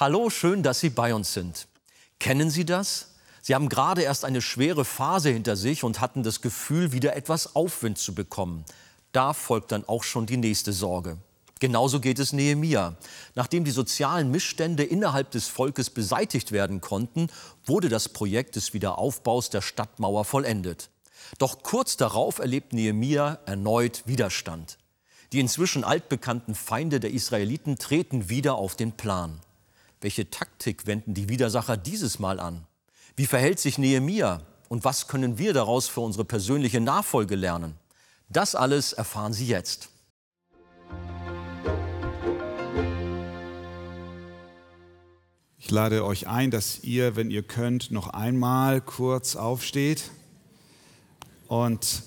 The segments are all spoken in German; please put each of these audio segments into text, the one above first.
Hallo, schön, dass Sie bei uns sind. Kennen Sie das? Sie haben gerade erst eine schwere Phase hinter sich und hatten das Gefühl, wieder etwas Aufwind zu bekommen. Da folgt dann auch schon die nächste Sorge. Genauso geht es Nehemia. Nachdem die sozialen Missstände innerhalb des Volkes beseitigt werden konnten, wurde das Projekt des Wiederaufbaus der Stadtmauer vollendet. Doch kurz darauf erlebt Nehemia erneut Widerstand. Die inzwischen altbekannten Feinde der Israeliten treten wieder auf den Plan. Welche Taktik wenden die Widersacher dieses Mal an? Wie verhält sich Nehemia? Und was können wir daraus für unsere persönliche Nachfolge lernen? Das alles erfahren Sie jetzt. Ich lade euch ein, dass ihr, wenn ihr könnt, noch einmal kurz aufsteht. Und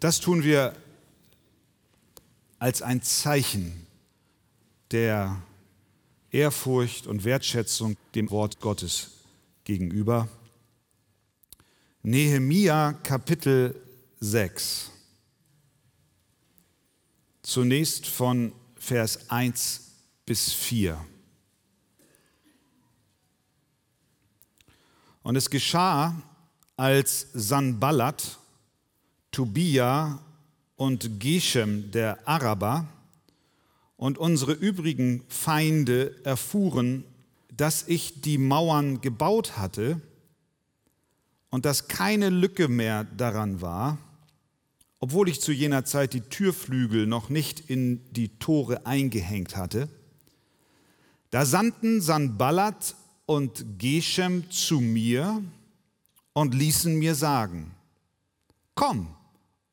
das tun wir als ein Zeichen der Ehrfurcht und Wertschätzung dem Wort Gottes gegenüber. Nehemia Kapitel 6. Zunächst von Vers 1 bis 4. Und es geschah, als Sanballat, Tobia und Geshem der Araber und unsere übrigen Feinde erfuhren, dass ich die Mauern gebaut hatte und dass keine Lücke mehr daran war, obwohl ich zu jener Zeit die Türflügel noch nicht in die Tore eingehängt hatte, da sandten Sanballat und Geshem zu mir und ließen mir sagen, komm,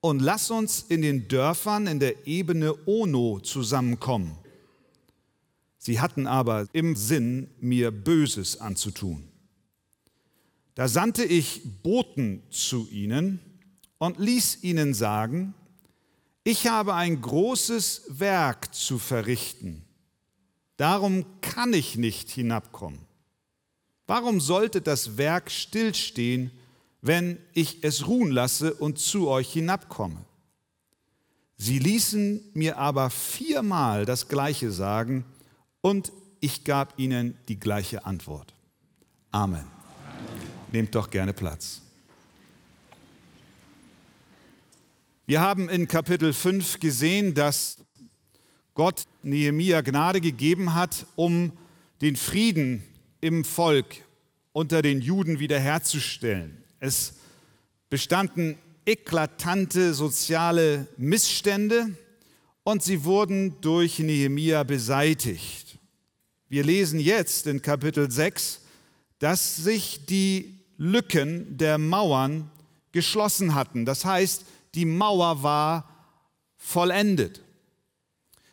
und lass uns in den Dörfern in der Ebene Ono zusammenkommen. Sie hatten aber im Sinn, mir Böses anzutun. Da sandte ich Boten zu ihnen und ließ ihnen sagen, ich habe ein großes Werk zu verrichten, darum kann ich nicht hinabkommen. Warum sollte das Werk stillstehen, wenn ich es ruhen lasse und zu euch hinabkomme. Sie ließen mir aber viermal das gleiche sagen und ich gab ihnen die gleiche Antwort. Amen. Amen. Nehmt doch gerne Platz. Wir haben in Kapitel 5 gesehen, dass Gott Nehemia Gnade gegeben hat, um den Frieden im Volk unter den Juden wiederherzustellen. Es bestanden eklatante soziale Missstände und sie wurden durch Nehemia beseitigt. Wir lesen jetzt in Kapitel 6, dass sich die Lücken der Mauern geschlossen hatten. Das heißt, die Mauer war vollendet.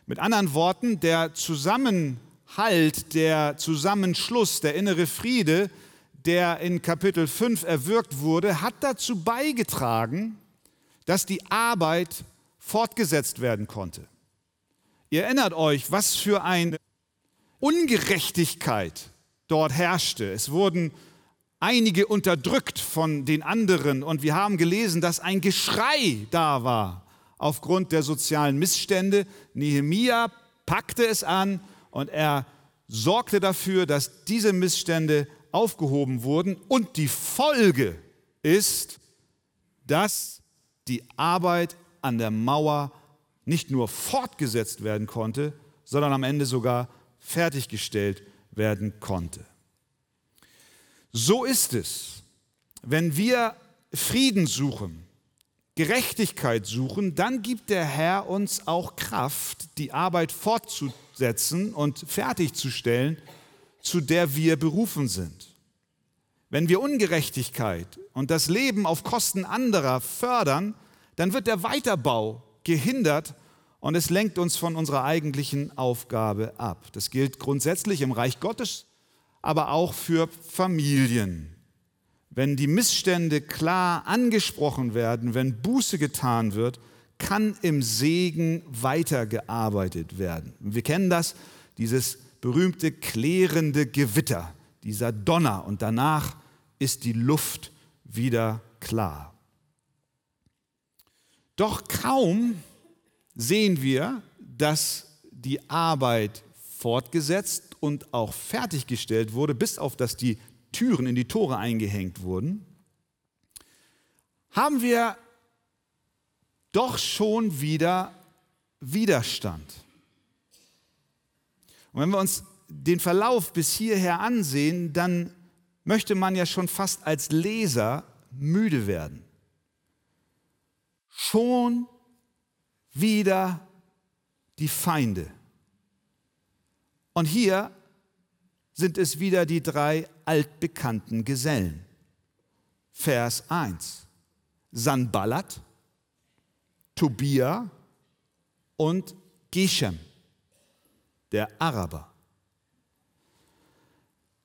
Mit anderen Worten, der Zusammenhalt, der Zusammenschluss, der innere Friede der in Kapitel 5 erwirkt wurde, hat dazu beigetragen, dass die Arbeit fortgesetzt werden konnte. Ihr erinnert euch, was für eine Ungerechtigkeit dort herrschte. Es wurden einige unterdrückt von den anderen und wir haben gelesen, dass ein Geschrei da war aufgrund der sozialen Missstände. Nehemia packte es an und er sorgte dafür, dass diese Missstände aufgehoben wurden. Und die Folge ist, dass die Arbeit an der Mauer nicht nur fortgesetzt werden konnte, sondern am Ende sogar fertiggestellt werden konnte. So ist es, wenn wir Frieden suchen, Gerechtigkeit suchen, dann gibt der Herr uns auch Kraft, die Arbeit fortzusetzen und fertigzustellen, zu der wir berufen sind. Wenn wir Ungerechtigkeit und das Leben auf Kosten anderer fördern, dann wird der Weiterbau gehindert und es lenkt uns von unserer eigentlichen Aufgabe ab. Das gilt grundsätzlich im Reich Gottes, aber auch für Familien. Wenn die Missstände klar angesprochen werden, wenn Buße getan wird, kann im Segen weitergearbeitet werden. Wir kennen das, dieses berühmte klärende Gewitter, dieser Donner und danach ist die Luft wieder klar. Doch kaum sehen wir, dass die Arbeit fortgesetzt und auch fertiggestellt wurde, bis auf dass die Türen in die Tore eingehängt wurden, haben wir doch schon wieder Widerstand. Und wenn wir uns den Verlauf bis hierher ansehen, dann möchte man ja schon fast als Leser müde werden. Schon wieder die Feinde. Und hier sind es wieder die drei altbekannten Gesellen. Vers 1. Sanballat, Tobia und Geshem, der Araber.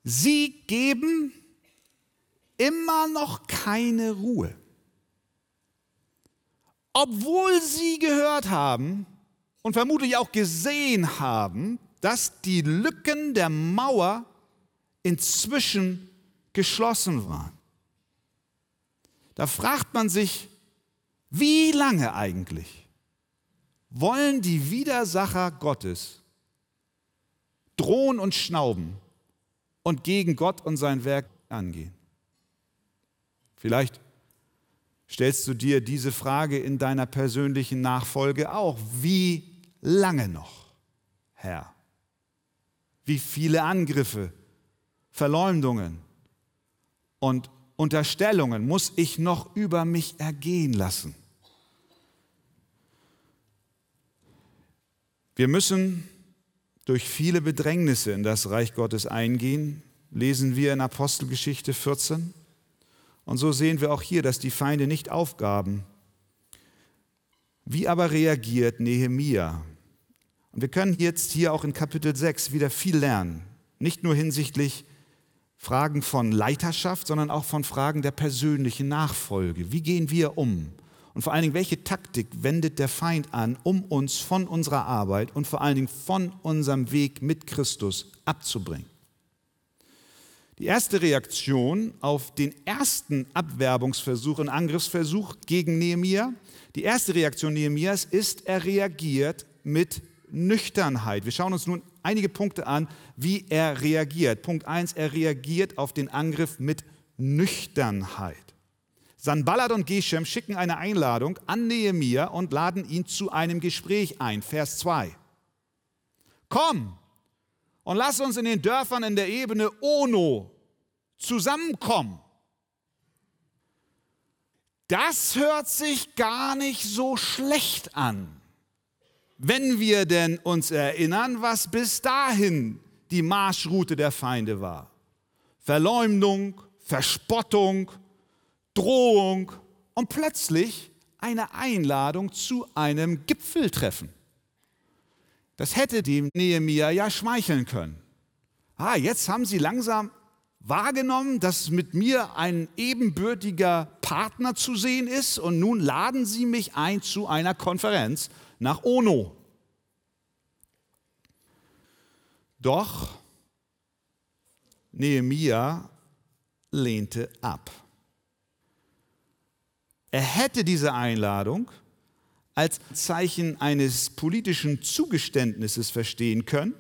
Sie geben immer noch keine Ruhe. Obwohl sie gehört haben und vermutlich auch gesehen haben, dass die Lücken der Mauer inzwischen geschlossen waren. Da fragt man sich, wie lange eigentlich wollen die Widersacher Gottes drohen und schnauben und gegen Gott und sein Werk angehen? Vielleicht stellst du dir diese Frage in deiner persönlichen Nachfolge auch. Wie lange noch, Herr? Wie viele Angriffe, Verleumdungen und Unterstellungen muss ich noch über mich ergehen lassen? Wir müssen durch viele Bedrängnisse in das Reich Gottes eingehen, lesen wir in Apostelgeschichte 14. Und so sehen wir auch hier, dass die Feinde nicht aufgaben. Wie aber reagiert Nehemia? Und wir können jetzt hier auch in Kapitel 6 wieder viel lernen. Nicht nur hinsichtlich Fragen von Leiterschaft, sondern auch von Fragen der persönlichen Nachfolge. Wie gehen wir um? Und vor allen Dingen, welche Taktik wendet der Feind an, um uns von unserer Arbeit und vor allen Dingen von unserem Weg mit Christus abzubringen? Die erste Reaktion auf den ersten Abwerbungsversuch und Angriffsversuch gegen Nehemia, die erste Reaktion Nehemias ist, er reagiert mit Nüchternheit. Wir schauen uns nun einige Punkte an, wie er reagiert. Punkt 1, er reagiert auf den Angriff mit Nüchternheit. Sanballat und Geshem schicken eine Einladung an Nehemia und laden ihn zu einem Gespräch ein. Vers 2. Komm, und lass uns in den Dörfern in der Ebene Ono zusammenkommen. Das hört sich gar nicht so schlecht an, wenn wir denn uns erinnern, was bis dahin die Marschroute der Feinde war. Verleumdung, Verspottung, Drohung und plötzlich eine Einladung zu einem Gipfeltreffen. Das hätte dem Nehemia ja schmeicheln können. Ah, jetzt haben sie langsam wahrgenommen, dass mit mir ein ebenbürtiger Partner zu sehen ist und nun laden sie mich ein zu einer Konferenz nach Ono. Doch Nehemia lehnte ab. Er hätte diese Einladung als Zeichen eines politischen Zugeständnisses verstehen können.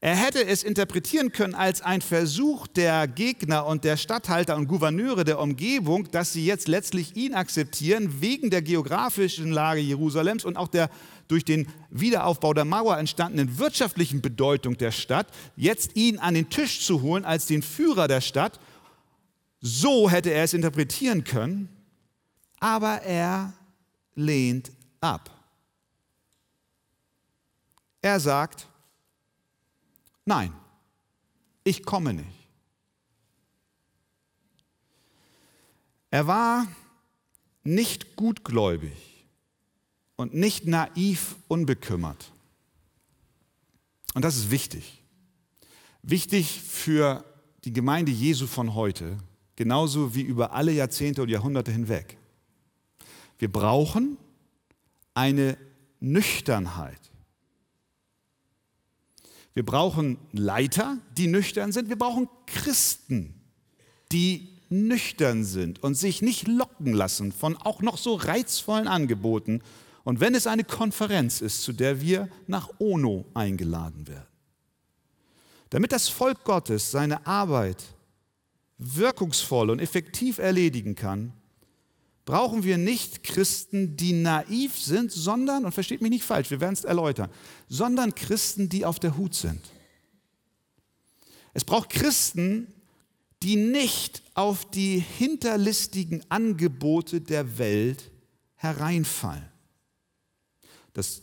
Er hätte es interpretieren können als ein Versuch der Gegner und der Statthalter und Gouverneure der Umgebung, dass sie jetzt letztlich ihn akzeptieren wegen der geografischen Lage Jerusalems und auch der durch den Wiederaufbau der Mauer entstandenen wirtschaftlichen Bedeutung der Stadt, jetzt ihn an den Tisch zu holen als den Führer der Stadt. So hätte er es interpretieren können, aber er lehnt ab. Er sagt, nein, ich komme nicht. Er war nicht gutgläubig und nicht naiv unbekümmert. Und das ist wichtig. Wichtig für die Gemeinde Jesu von heute, genauso wie über alle Jahrzehnte und Jahrhunderte hinweg. Wir brauchen eine Nüchternheit. Wir brauchen Leiter, die nüchtern sind. Wir brauchen Christen, die nüchtern sind und sich nicht locken lassen von auch noch so reizvollen Angeboten. Und wenn es eine Konferenz ist, zu der wir nach ONO eingeladen werden. Damit das Volk Gottes seine Arbeit wirkungsvoll und effektiv erledigen kann, brauchen wir nicht Christen, die naiv sind, sondern, und versteht mich nicht falsch, wir werden es erläutern, sondern Christen, die auf der Hut sind. Es braucht Christen, die nicht auf die hinterlistigen Angebote der Welt hereinfallen. Das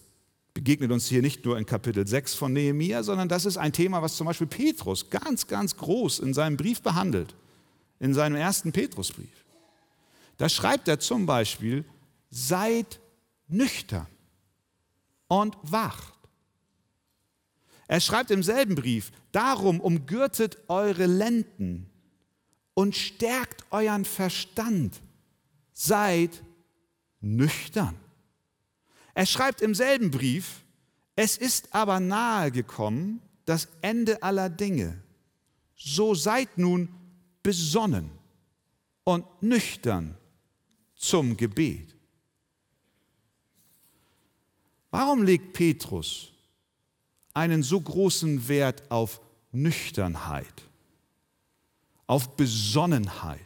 begegnet uns hier nicht nur in Kapitel 6 von Nehemia, sondern das ist ein Thema, was zum Beispiel Petrus ganz, ganz groß in seinem Brief behandelt, in seinem ersten Petrusbrief. Da schreibt er zum Beispiel, seid nüchtern und wacht. Er schreibt im selben Brief, darum umgürtet eure Lenden und stärkt euren Verstand. Seid nüchtern. Er schreibt im selben Brief, es ist aber nahe gekommen das Ende aller Dinge. So seid nun besonnen und nüchtern zum Gebet. Warum legt Petrus einen so großen Wert auf Nüchternheit, auf Besonnenheit?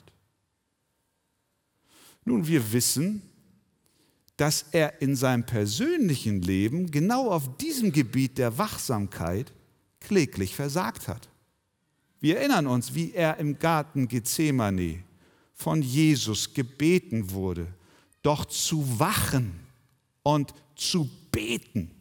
Nun, wir wissen, dass er in seinem persönlichen Leben genau auf diesem Gebiet der Wachsamkeit kläglich versagt hat. Wir erinnern uns, wie er im Garten Gethsemane von Jesus gebeten wurde, doch zu wachen und zu beten.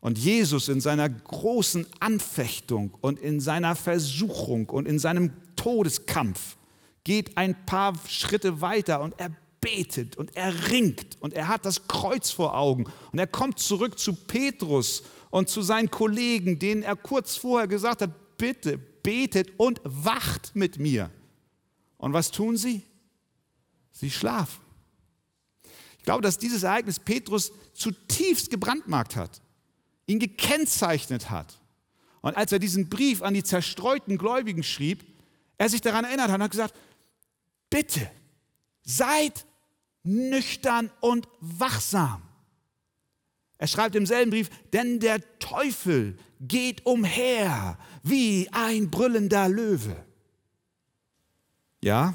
Und Jesus in seiner großen Anfechtung und in seiner Versuchung und in seinem Todeskampf geht ein paar Schritte weiter und er betet und er ringt und er hat das Kreuz vor Augen und er kommt zurück zu Petrus und zu seinen Kollegen, denen er kurz vorher gesagt hat, bitte betet und wacht mit mir. Und was tun sie? Sie schlafen. Ich glaube, dass dieses Ereignis Petrus zutiefst gebrandmarkt hat, ihn gekennzeichnet hat. Und als er diesen Brief an die zerstreuten Gläubigen schrieb, er sich daran erinnert hat und hat gesagt, bitte seid nüchtern und wachsam. Er schreibt im selben Brief, denn der Teufel geht umher wie ein brüllender Löwe. Ja,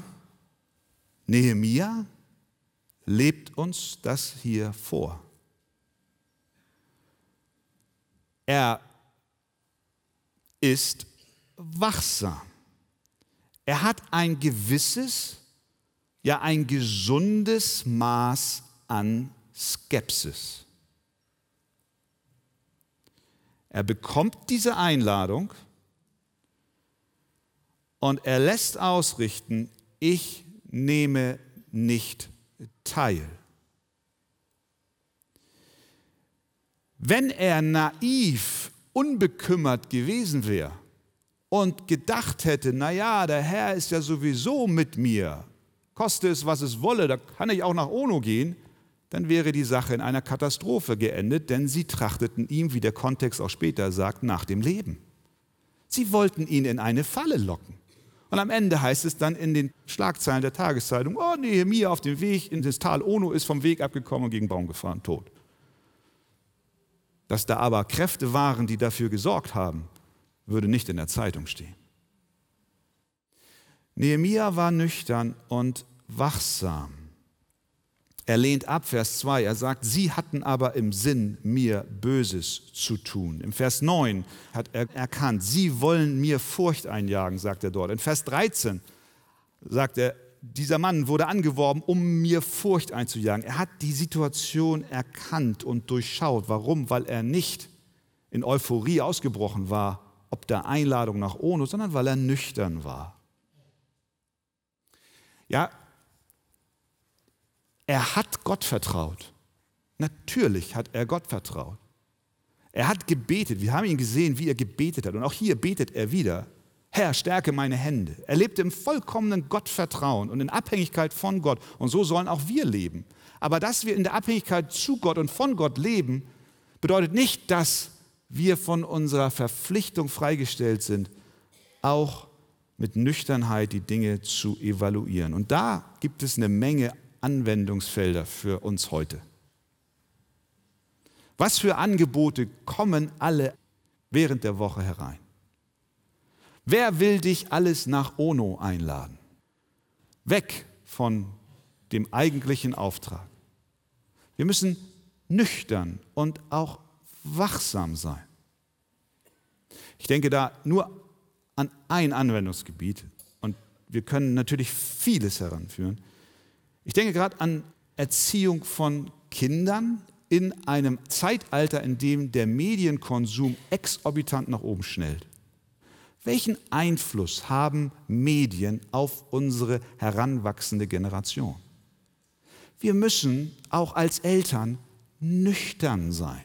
Nehemia lebt uns das hier vor. Er ist wachsam. Er hat ein gewisses, ja ein gesundes Maß an Skepsis. Er bekommt diese Einladung und er lässt ausrichten, ich nehme nicht teil. Wenn er naiv, unbekümmert gewesen wäre und gedacht hätte, naja, der Herr ist ja sowieso mit mir, koste es, was es wolle, da kann ich auch nach Ono gehen, dann wäre die Sache in einer Katastrophe geendet, denn sie trachteten ihm, wie der Kontext auch später sagt, nach dem Leben. Sie wollten ihn in eine Falle locken. Und am Ende heißt es dann in den Schlagzeilen der Tageszeitung, oh Nehemiah auf dem Weg in das Tal Ono ist vom Weg abgekommen und gegen Baum gefahren, tot. Dass da aber Kräfte waren, die dafür gesorgt haben, würde nicht in der Zeitung stehen. Nehemiah war nüchtern und wachsam. Er lehnt ab, Vers 2. Er sagt, sie hatten aber im Sinn, mir Böses zu tun. Im Vers 9 hat er erkannt, sie wollen mir Furcht einjagen, sagt er dort. In Vers 13 sagt er, dieser Mann wurde angeworben, um mir Furcht einzujagen. Er hat die Situation erkannt und durchschaut. Warum? Weil er nicht in Euphorie ausgebrochen war, ob der Einladung nach Ono, sondern weil er nüchtern war. Ja, er hat Gott vertraut. Natürlich hat er Gott vertraut. Er hat gebetet. Wir haben ihn gesehen, wie er gebetet hat. Und auch hier betet er wieder. Herr, stärke meine Hände. Er lebte im vollkommenen Gottvertrauen und in Abhängigkeit von Gott. Und so sollen auch wir leben. Aber dass wir in der Abhängigkeit zu Gott und von Gott leben, bedeutet nicht, dass wir von unserer Verpflichtung freigestellt sind, auch mit Nüchternheit die Dinge zu evaluieren. Und da gibt es eine Menge Anwendungsfelder für uns heute. Was für Angebote kommen alle während der Woche herein? Wer will dich alles nach Ono einladen? Weg von dem eigentlichen Auftrag. Wir müssen nüchtern und auch wachsam sein. Ich denke da nur an ein Anwendungsgebiet und wir können natürlich vieles heranführen. Ich denke gerade an Erziehung von Kindern in einem Zeitalter, in dem der Medienkonsum exorbitant nach oben schnellt. Welchen Einfluss haben Medien auf unsere heranwachsende Generation? Wir müssen auch als Eltern nüchtern sein.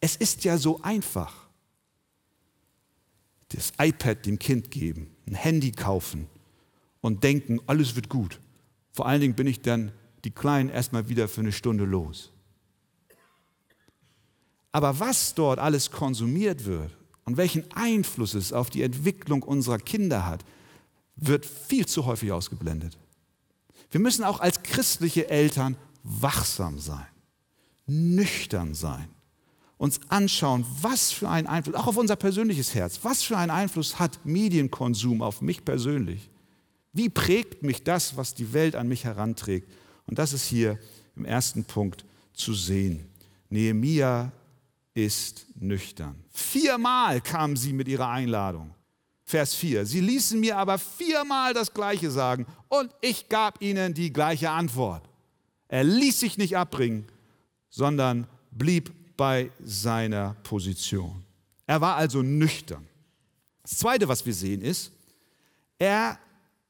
Es ist ja so einfach. Das iPad dem Kind geben, ein Handy kaufen und denken, alles wird gut. Vor allen Dingen bin ich dann die Kleinen erstmal wieder für eine Stunde los. Aber was dort alles konsumiert wird und welchen Einfluss es auf die Entwicklung unserer Kinder hat, wird viel zu häufig ausgeblendet. Wir müssen auch als christliche Eltern wachsam sein, nüchtern sein, uns anschauen, was für einen Einfluss, auch auf unser persönliches Herz, was für einen Einfluss hat Medienkonsum auf mich persönlich? Wie prägt mich das, was die Welt an mich heranträgt? Und das ist hier im ersten Punkt zu sehen. Nehemia ist nüchtern. Viermal kamen sie mit ihrer Einladung. Vers 4. Sie ließen mir aber viermal das Gleiche sagen und ich gab ihnen die gleiche Antwort. Er ließ sich nicht abbringen, sondern blieb bei seiner Position. Er war also nüchtern. Das Zweite, was wir sehen, ist, er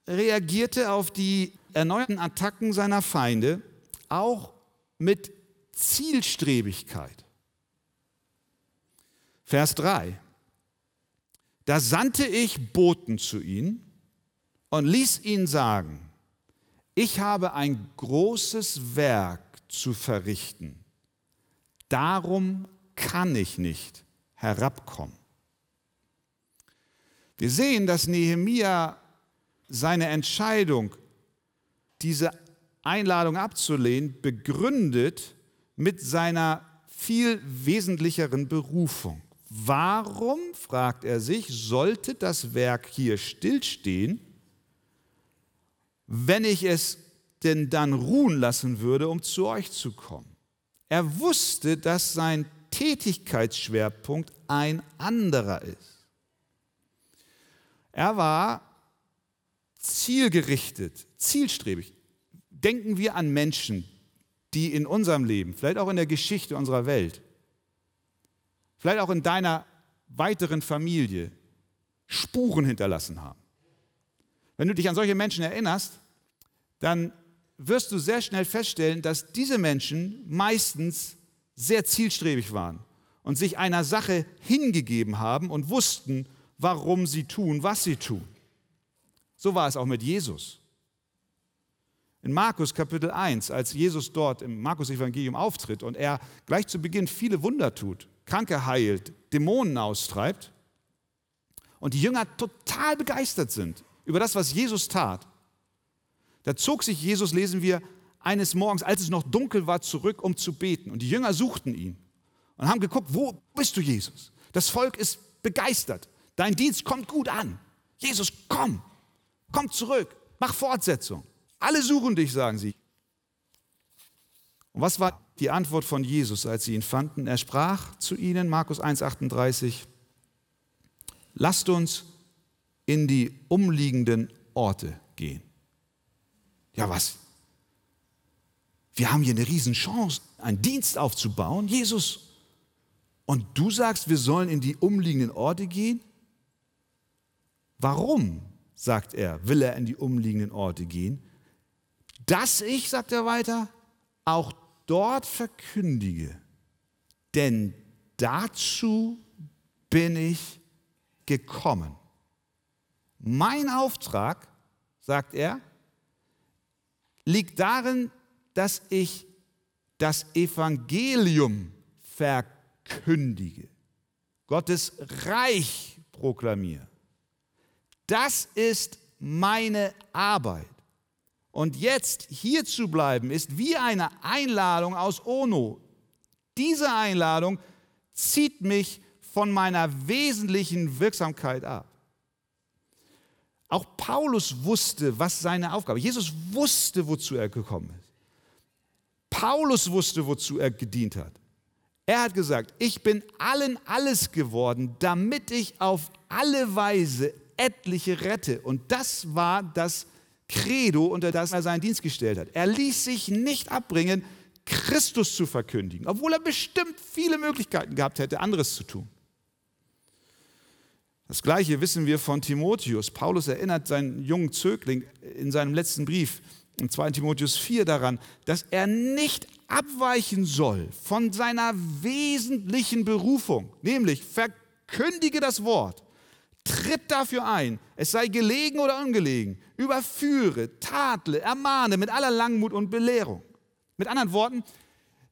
reagierte auf die erneuerten Attacken seiner Feinde auch mit Zielstrebigkeit. Vers 3. Da sandte ich Boten zu ihnen und ließ ihn sagen, ich habe ein großes Werk zu verrichten, darum kann ich nicht herabkommen. Wir sehen, dass Nehemia seine Entscheidung, diese Einladung abzulehnen, begründet mit seiner viel wesentlicheren Berufung. Warum, fragt er sich, sollte das Werk hier stillstehen, wenn ich es denn dann ruhen lassen würde, um zu euch zu kommen? Er wusste, dass sein Tätigkeitsschwerpunkt ein anderer ist. Er war zielgerichtet, zielstrebig. Denken wir an Menschen, die in unserem Leben, vielleicht auch in der Geschichte unserer Welt, vielleicht auch in deiner weiteren Familie Spuren hinterlassen haben. Wenn du dich an solche Menschen erinnerst, dann wirst du sehr schnell feststellen, dass diese Menschen meistens sehr zielstrebig waren und sich einer Sache hingegeben haben und wussten, warum sie tun, was sie tun. So war es auch mit Jesus. In Markus Kapitel 1, als Jesus dort im Markus Evangelium auftritt und er gleich zu Beginn viele Wunder tut, Kranke heilt, Dämonen austreibt und die Jünger total begeistert sind über das, was Jesus tat, da zog sich Jesus, lesen wir, eines Morgens, als es noch dunkel war, zurück, um zu beten. Und die Jünger suchten ihn und haben geguckt, wo bist du, Jesus? Das Volk ist begeistert. Dein Dienst kommt gut an. Jesus, komm. Komm zurück, mach Fortsetzung. Alle suchen dich, sagen sie. Und was war die Antwort von Jesus, als sie ihn fanden? Er sprach zu ihnen, Markus 1,38, lasst uns in die umliegenden Orte gehen. Ja, was? Wir haben hier eine Riesenchance, einen Dienst aufzubauen, Jesus. Und du sagst, wir sollen in die umliegenden Orte gehen? Warum? Sagt er, will er in die umliegenden Orte gehen, dass ich, sagt er weiter, auch dort verkündige, denn dazu bin ich gekommen. Mein Auftrag, sagt er, liegt darin, dass ich das Evangelium verkündige, Gottes Reich proklamiere. Das ist meine Arbeit. Und jetzt hier zu bleiben, ist wie eine Einladung aus Ono. Diese Einladung zieht mich von meiner wesentlichen Wirksamkeit ab. Auch Paulus wusste, was seine Aufgabe ist. Jesus wusste, wozu er gekommen ist. Paulus wusste, wozu er gedient hat. Er hat gesagt, ich bin allen alles geworden, damit ich auf alle Weise etliche rette. Und das war das Credo, unter das er seinen Dienst gestellt hat. Er ließ sich nicht abbringen, Christus zu verkündigen, obwohl er bestimmt viele Möglichkeiten gehabt hätte, anderes zu tun. Das gleiche wissen wir von Timotheus. Paulus erinnert seinen jungen Zögling in seinem letzten Brief, in 2 Timotheus 4, daran, dass er nicht abweichen soll von seiner wesentlichen Berufung, nämlich verkündige das Wort, tritt dafür ein, es sei gelegen oder ungelegen, überführe, tadle, ermahne mit aller Langmut und Belehrung. Mit anderen Worten,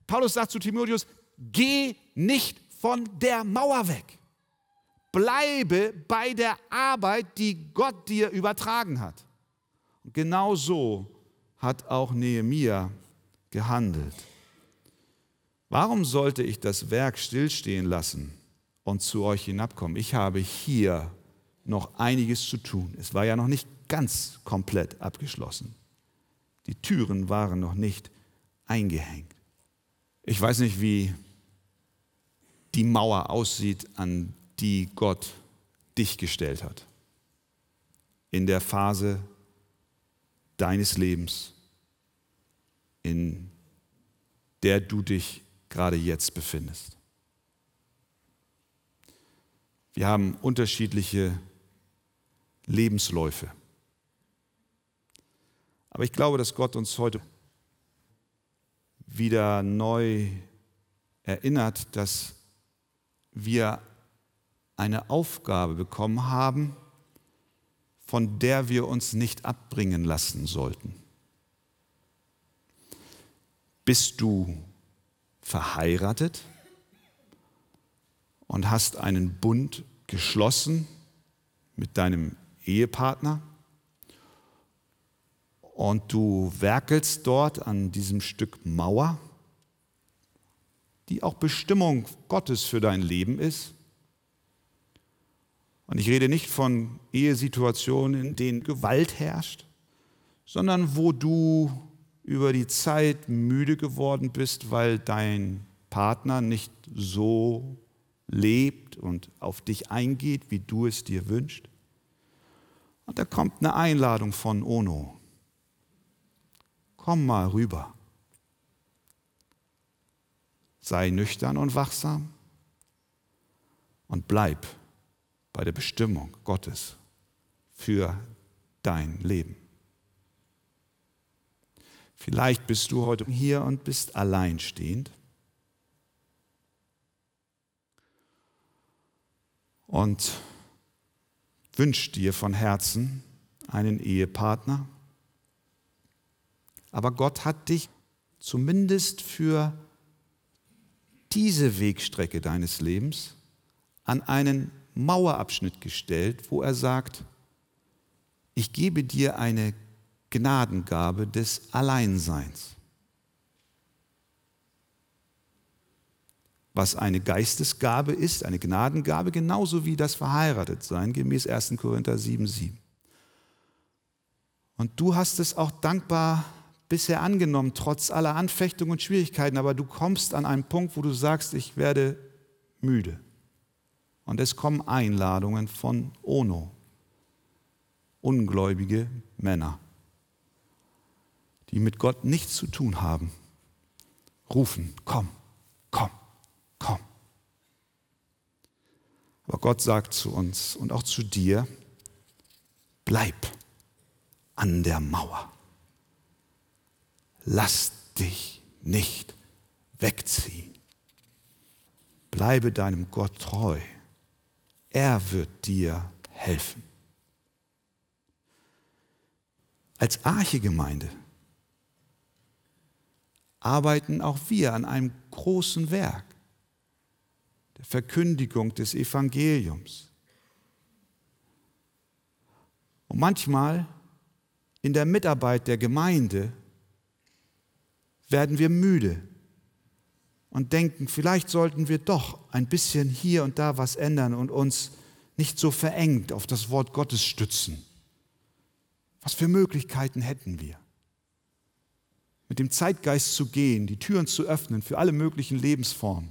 Paulus sagt zu Timotheus, geh nicht von der Mauer weg. Bleibe bei der Arbeit, die Gott dir übertragen hat. Und genau so hat auch Nehemia gehandelt. Warum sollte ich das Werk stillstehen lassen und zu euch hinabkommen? Ich habe hier noch einiges zu tun. Es war ja noch nicht ganz komplett abgeschlossen. Die Türen waren noch nicht eingehängt. Ich weiß nicht, wie die Mauer aussieht, an die Gott dich gestellt hat. In der Phase deines Lebens, in der du dich gerade jetzt befindest. Wir haben unterschiedliche Lebensläufe. Aber ich glaube, dass Gott uns heute wieder neu erinnert, dass wir eine Aufgabe bekommen haben, von der wir uns nicht abbringen lassen sollten. Bist du verheiratet und hast einen Bund geschlossen mit deinem Ehepartner und du werkelst dort an diesem Stück Mauer, die auch Bestimmung Gottes für dein Leben ist. Und ich rede nicht von Ehesituationen, in denen Gewalt herrscht, sondern wo du über die Zeit müde geworden bist, weil dein Partner nicht so lebt und auf dich eingeht, wie du es dir wünschst. Und da kommt eine Einladung von Ono. Komm mal rüber. Sei nüchtern und wachsam und bleib bei der Bestimmung Gottes für dein Leben. Vielleicht bist du heute hier und bist alleinstehend. Und wünscht dir von Herzen einen Ehepartner. Aber Gott hat dich zumindest für diese Wegstrecke deines Lebens an einen Mauerabschnitt gestellt, wo er sagt, ich gebe dir eine Gnadengabe des Alleinseins. Was eine Geistesgabe ist, eine Gnadengabe, genauso wie das Verheiratetsein, gemäß 1. Korinther 7, 7. Und du hast es auch dankbar bisher angenommen, trotz aller Anfechtungen und Schwierigkeiten, aber du kommst an einen Punkt, wo du sagst, ich werde müde. Und es kommen Einladungen von Ono, ungläubige Männer die mit Gott nichts zu tun haben, rufen, komm, komm. Aber Gott sagt zu uns und auch zu dir, bleib an der Mauer. Lass dich nicht wegziehen. Bleibe deinem Gott treu. Er wird dir helfen. Als Archegemeinde arbeiten auch wir an einem großen Werk, der Verkündigung des Evangeliums. Und manchmal in der Mitarbeit der Gemeinde werden wir müde, und denken, vielleicht sollten wir doch ein bisschen hier und da was ändern und uns nicht so verengt auf das Wort Gottes stützen. Was für Möglichkeiten hätten wir? Mit dem Zeitgeist zu gehen, die Türen zu öffnen für alle möglichen Lebensformen.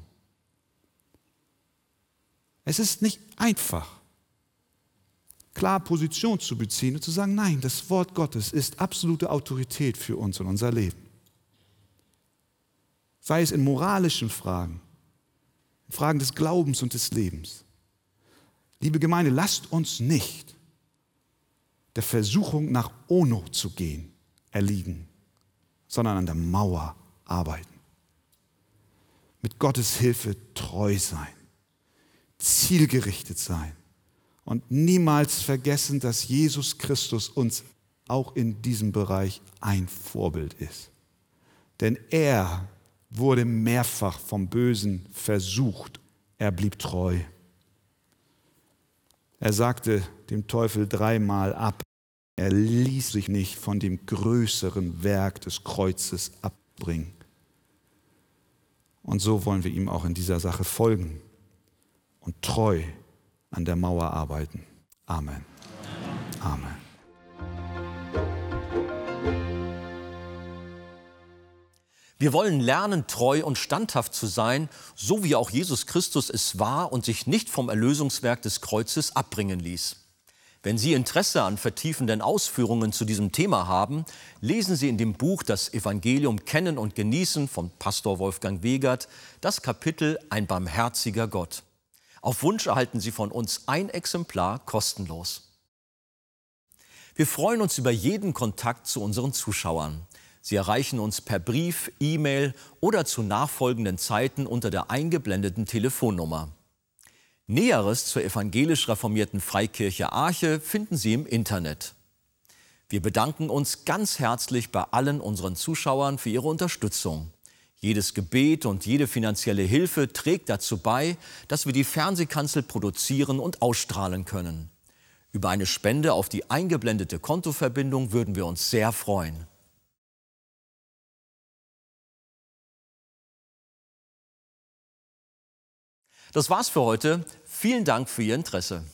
Es ist nicht einfach, klar Position zu beziehen und zu sagen, nein, das Wort Gottes ist absolute Autorität für uns und unser Leben sei es in moralischen Fragen, in Fragen des Glaubens und des Lebens. Liebe Gemeinde, lasst uns nicht der Versuchung nach Ono zu gehen erliegen, sondern an der Mauer arbeiten. Mit Gottes Hilfe treu sein, zielgerichtet sein und niemals vergessen, dass Jesus Christus uns auch in diesem Bereich ein Vorbild ist. Denn er wurde mehrfach vom Bösen versucht. Er blieb treu. Er sagte dem Teufel dreimal ab. Er ließ sich nicht von dem größeren Werk des Kreuzes abbringen. Und so wollen wir ihm auch in dieser Sache folgen und treu an der Mauer arbeiten. Amen. Amen. Wir wollen lernen, treu und standhaft zu sein, so wie auch Jesus Christus es war und sich nicht vom Erlösungswerk des Kreuzes abbringen ließ. Wenn Sie Interesse an vertiefenden Ausführungen zu diesem Thema haben, lesen Sie in dem Buch Das Evangelium Kennen und Genießen von Pastor Wolfgang Wegert das Kapitel Ein barmherziger Gott. Auf Wunsch erhalten Sie von uns ein Exemplar kostenlos. Wir freuen uns über jeden Kontakt zu unseren Zuschauern. Sie erreichen uns per Brief, E-Mail oder zu nachfolgenden Zeiten unter der eingeblendeten Telefonnummer. Näheres zur evangelisch reformierten Freikirche Arche finden Sie im Internet. Wir bedanken uns ganz herzlich bei allen unseren Zuschauern für ihre Unterstützung. Jedes Gebet und jede finanzielle Hilfe trägt dazu bei, dass wir die Fernsehkanzel produzieren und ausstrahlen können. Über eine Spende auf die eingeblendete Kontoverbindung würden wir uns sehr freuen. Das war's für heute. Vielen Dank für Ihr Interesse.